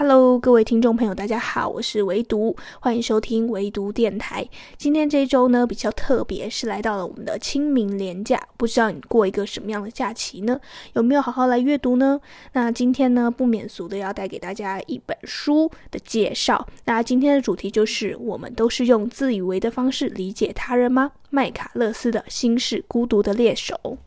Hello，各位听众朋友，大家好，我是唯独，欢迎收听唯独电台。今天这一周呢比较特别，是来到了我们的清明连假，不知道你过一个什么样的假期呢？有没有好好来阅读呢？那今天呢不免俗的要带给大家一本书的介绍。那今天的主题就是：我们都是用自以为的方式理解他人吗？麦卡勒斯的心是孤独的猎手。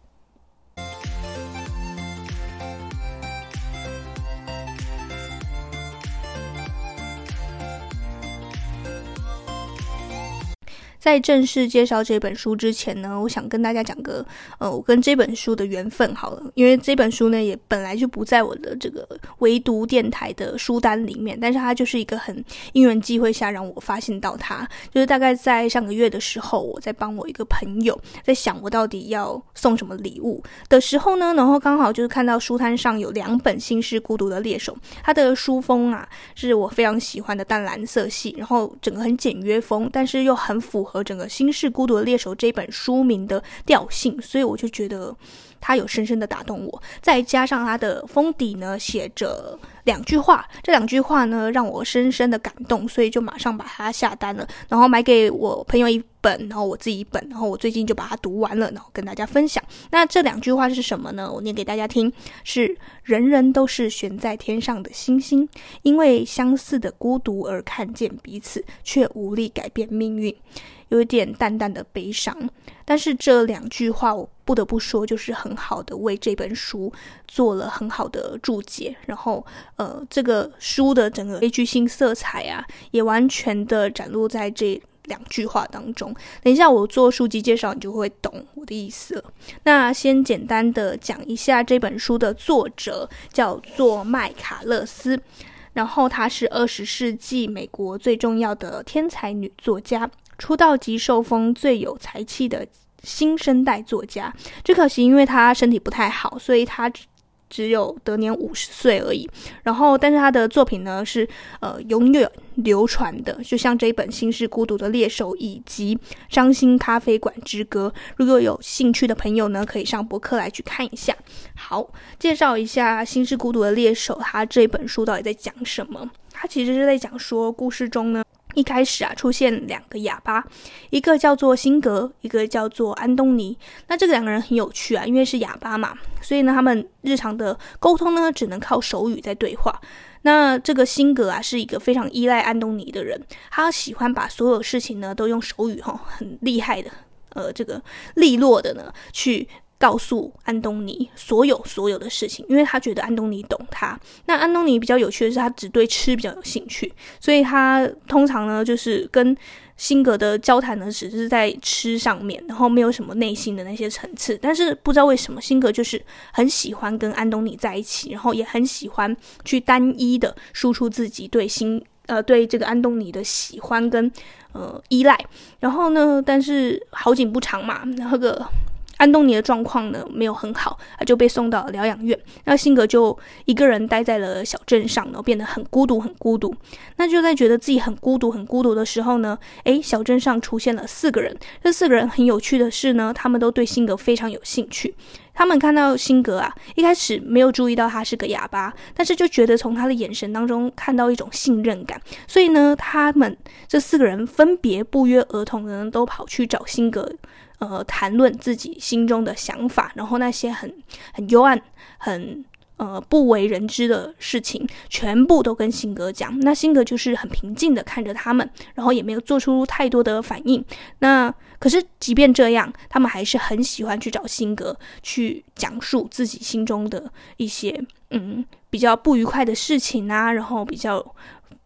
在正式介绍这本书之前呢，我想跟大家讲个，呃，我跟这本书的缘分好了，因为这本书呢也本来就不在我的这个唯读电台的书单里面，但是它就是一个很因缘际会下让我发现到它，就是大概在上个月的时候，我在帮我一个朋友在想我到底要送什么礼物的时候呢，然后刚好就是看到书摊上有两本《心是孤独的猎手》，它的书封啊是我非常喜欢的淡蓝色系，然后整个很简约风，但是又很符合。和整个《心是孤独的猎手》这本书名的调性，所以我就觉得它有深深的打动我。再加上它的封底呢，写着两句话，这两句话呢让我深深的感动，所以就马上把它下单了，然后买给我朋友一本，然后我自己一本，然后我最近就把它读完了，然后跟大家分享。那这两句话是什么呢？我念给大家听：是人人都是悬在天上的星星，因为相似的孤独而看见彼此，却无力改变命运。有一点淡淡的悲伤，但是这两句话我不得不说，就是很好的为这本书做了很好的注解。然后，呃，这个书的整个悲剧性色彩啊，也完全的展露在这两句话当中。等一下我做书籍介绍，你就会懂我的意思了。那先简单的讲一下这本书的作者，叫做麦卡勒斯，然后她是二十世纪美国最重要的天才女作家。出道即受封最有才气的新生代作家，只可惜因为他身体不太好，所以他只只有得年五十岁而已。然后，但是他的作品呢是呃永远流传的，就像这一本《心是孤独的猎手》以及《伤心咖啡馆之歌》。如果有兴趣的朋友呢，可以上博客来去看一下。好，介绍一下《心是孤独的猎手》，他这本书到底在讲什么？他其实是在讲说，故事中呢。一开始啊，出现两个哑巴，一个叫做辛格，一个叫做安东尼。那这个两个人很有趣啊，因为是哑巴嘛，所以呢，他们日常的沟通呢，只能靠手语在对话。那这个辛格啊，是一个非常依赖安东尼的人，他喜欢把所有事情呢，都用手语哈，很厉害的，呃，这个利落的呢，去。告诉安东尼所有所有的事情，因为他觉得安东尼懂他。那安东尼比较有趣的是，他只对吃比较有兴趣，所以他通常呢就是跟辛格的交谈呢，只是在吃上面，然后没有什么内心的那些层次。但是不知道为什么，辛格就是很喜欢跟安东尼在一起，然后也很喜欢去单一的输出自己对辛呃对这个安东尼的喜欢跟呃依赖。然后呢，但是好景不长嘛，那个。安东尼的状况呢没有很好，他就被送到疗养院。那辛格就一个人待在了小镇上，然后变得很孤独，很孤独。那就在觉得自己很孤独，很孤独的时候呢，诶，小镇上出现了四个人。这四个人很有趣的是呢，他们都对辛格非常有兴趣。他们看到辛格啊，一开始没有注意到他是个哑巴，但是就觉得从他的眼神当中看到一种信任感。所以呢，他们这四个人分别不约而同的都跑去找辛格。呃，谈论自己心中的想法，然后那些很很幽暗、很呃不为人知的事情，全部都跟辛格讲。那辛格就是很平静的看着他们，然后也没有做出太多的反应。那可是，即便这样，他们还是很喜欢去找辛格，去讲述自己心中的一些嗯比较不愉快的事情啊，然后比较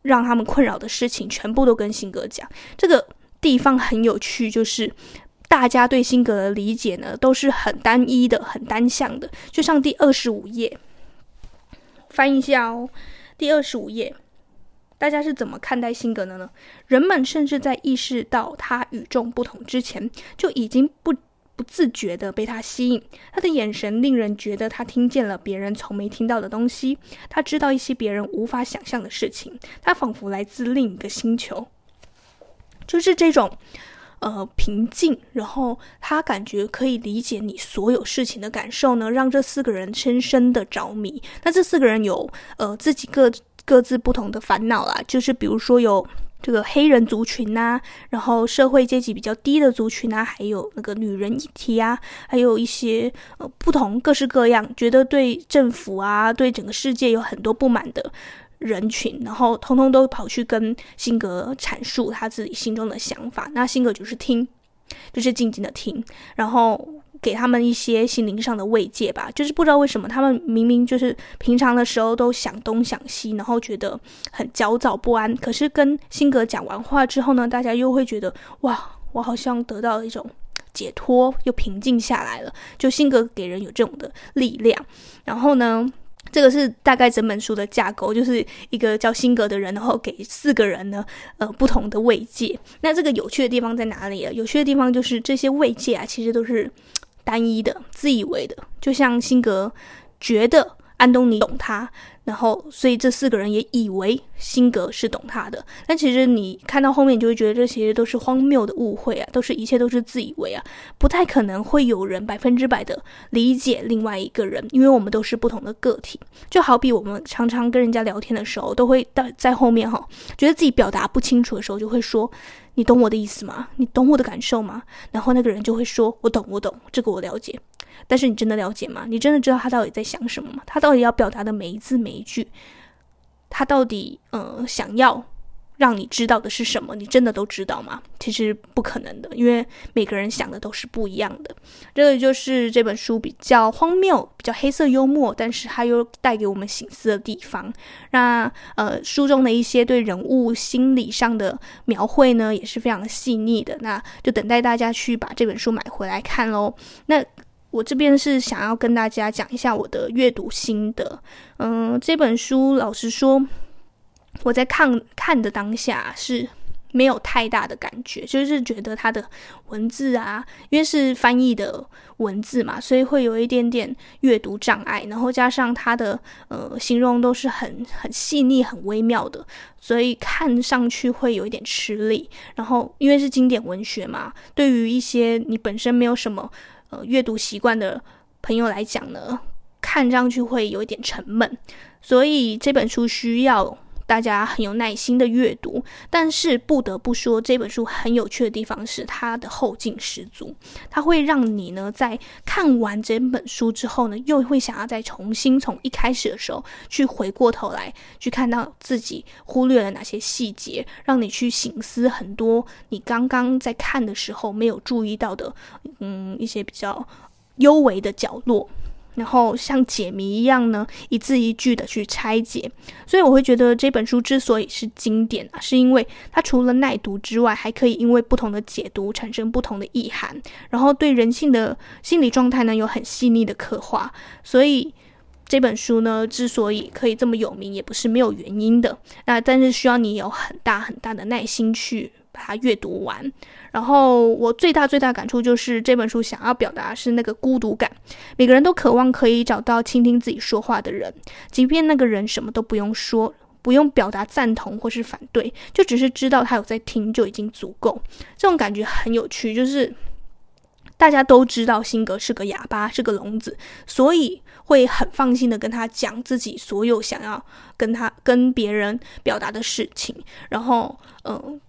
让他们困扰的事情，全部都跟辛格讲。这个地方很有趣，就是。大家对性格的理解呢，都是很单一的、很单向的。就像第二十五页，翻译一下哦。第二十五页，大家是怎么看待性格的呢？人们甚至在意识到他与众不同之前，就已经不不自觉地被他吸引。他的眼神令人觉得他听见了别人从没听到的东西，他知道一些别人无法想象的事情。他仿佛来自另一个星球，就是这种。呃，平静，然后他感觉可以理解你所有事情的感受呢，让这四个人深深的着迷。那这四个人有呃自己各各自不同的烦恼啦，就是比如说有这个黑人族群呐、然后社会阶级比较低的族群啊，还有那个女人议题啊，还有一些呃不同各式各样，觉得对政府啊，对整个世界有很多不满的人群，然后通通都跑去跟辛格阐述他自己心中的想法，那辛格就是听，就是静静的听，然后。给他们一些心灵上的慰藉吧，就是不知道为什么他们明明就是平常的时候都想东想西，然后觉得很焦躁不安，可是跟辛格讲完话之后呢，大家又会觉得哇，我好像得到了一种解脱，又平静下来了。就辛格给人有这种的力量，然后呢，这个是大概整本书的架构，就是一个叫辛格的人，然后给四个人呢，呃，不同的慰藉。那这个有趣的地方在哪里啊？有趣的地方就是这些慰藉啊，其实都是。单一的、自以为的，就像辛格觉得安东尼懂他，然后所以这四个人也以为辛格是懂他的。但其实你看到后面，你就会觉得这些都是荒谬的误会啊，都是一切都是自以为啊，不太可能会有人百分之百的理解另外一个人，因为我们都是不同的个体。就好比我们常常跟人家聊天的时候，都会在在后面哈，觉得自己表达不清楚的时候，就会说。你懂我的意思吗？你懂我的感受吗？然后那个人就会说：“我懂，我懂，这个我了解。”但是你真的了解吗？你真的知道他到底在想什么吗？他到底要表达的每一字每一句，他到底呃想要？让你知道的是什么？你真的都知道吗？其实不可能的，因为每个人想的都是不一样的。这个就是这本书比较荒谬、比较黑色幽默，但是它又带给我们醒思的地方。那呃，书中的一些对人物心理上的描绘呢，也是非常细腻的。那就等待大家去把这本书买回来看喽。那我这边是想要跟大家讲一下我的阅读心得。嗯、这本书老实说。我在看看的当下是没有太大的感觉，就是觉得它的文字啊，因为是翻译的文字嘛，所以会有一点点阅读障碍。然后加上它的呃形容都是很很细腻、很微妙的，所以看上去会有一点吃力。然后因为是经典文学嘛，对于一些你本身没有什么呃阅读习惯的朋友来讲呢，看上去会有一点沉闷。所以这本书需要。大家很有耐心的阅读，但是不得不说，这本书很有趣的地方是它的后劲十足。它会让你呢，在看完整本书之后呢，又会想要再重新从一开始的时候去回过头来，去看到自己忽略了哪些细节，让你去省思很多你刚刚在看的时候没有注意到的，嗯，一些比较幽微的角落。然后像解谜一样呢，一字一句的去拆解，所以我会觉得这本书之所以是经典啊，是因为它除了耐读之外，还可以因为不同的解读产生不同的意涵，然后对人性的心理状态呢有很细腻的刻画，所以这本书呢之所以可以这么有名，也不是没有原因的。那但是需要你有很大很大的耐心去把它阅读完。然后我最大最大感触就是这本书想要表达是那个孤独感。每个人都渴望可以找到倾听自己说话的人，即便那个人什么都不用说，不用表达赞同或是反对，就只是知道他有在听就已经足够。这种感觉很有趣，就是大家都知道辛格是个哑巴，是个聋子，所以会很放心的跟他讲自己所有想要跟他跟别人表达的事情。然后，嗯、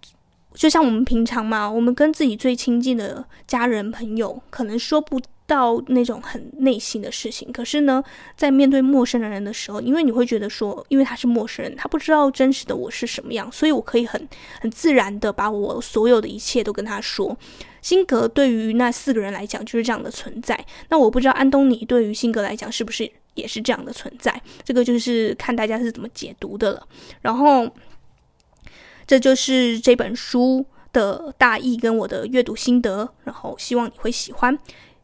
就像我们平常嘛，我们跟自己最亲近的家人朋友，可能说不到那种很内心的事情。可是呢，在面对陌生的人的时候，因为你会觉得说，因为他是陌生人，他不知道真实的我是什么样，所以我可以很很自然的把我所有的一切都跟他说。辛格对于那四个人来讲就是这样的存在。那我不知道安东尼对于辛格来讲是不是也是这样的存在？这个就是看大家是怎么解读的了。然后。这就是这本书的大意跟我的阅读心得，然后希望你会喜欢。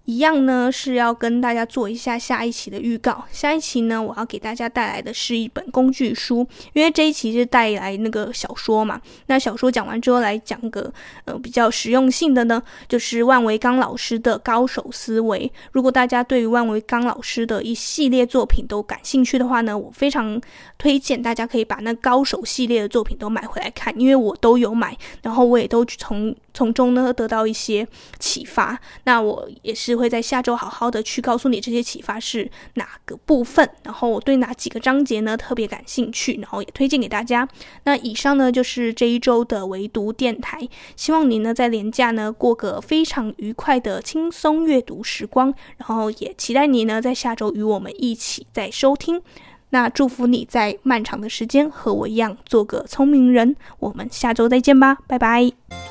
一样呢，是要跟大家做一下下一期的预告。下一期呢，我要给大家带来的是一本工具书，因为这一期是带来那个小说嘛。那小说讲完之后，来讲个呃比较实用性的呢，就是万维钢老师的高手思维。如果大家对于万维钢老师的一系列作品都感兴趣的话呢，我非常推荐大家可以把那高手系列的作品都买回来看，因为我都有买，然后我也都从。从中呢得到一些启发。那我也是会在下周好好的去告诉你这些启发是哪个部分，然后我对哪几个章节呢特别感兴趣，然后也推荐给大家。那以上呢就是这一周的微读电台，希望你呢在廉假呢过个非常愉快的轻松阅读时光，然后也期待你呢在下周与我们一起再收听。那祝福你在漫长的时间和我一样做个聪明人。我们下周再见吧，拜拜。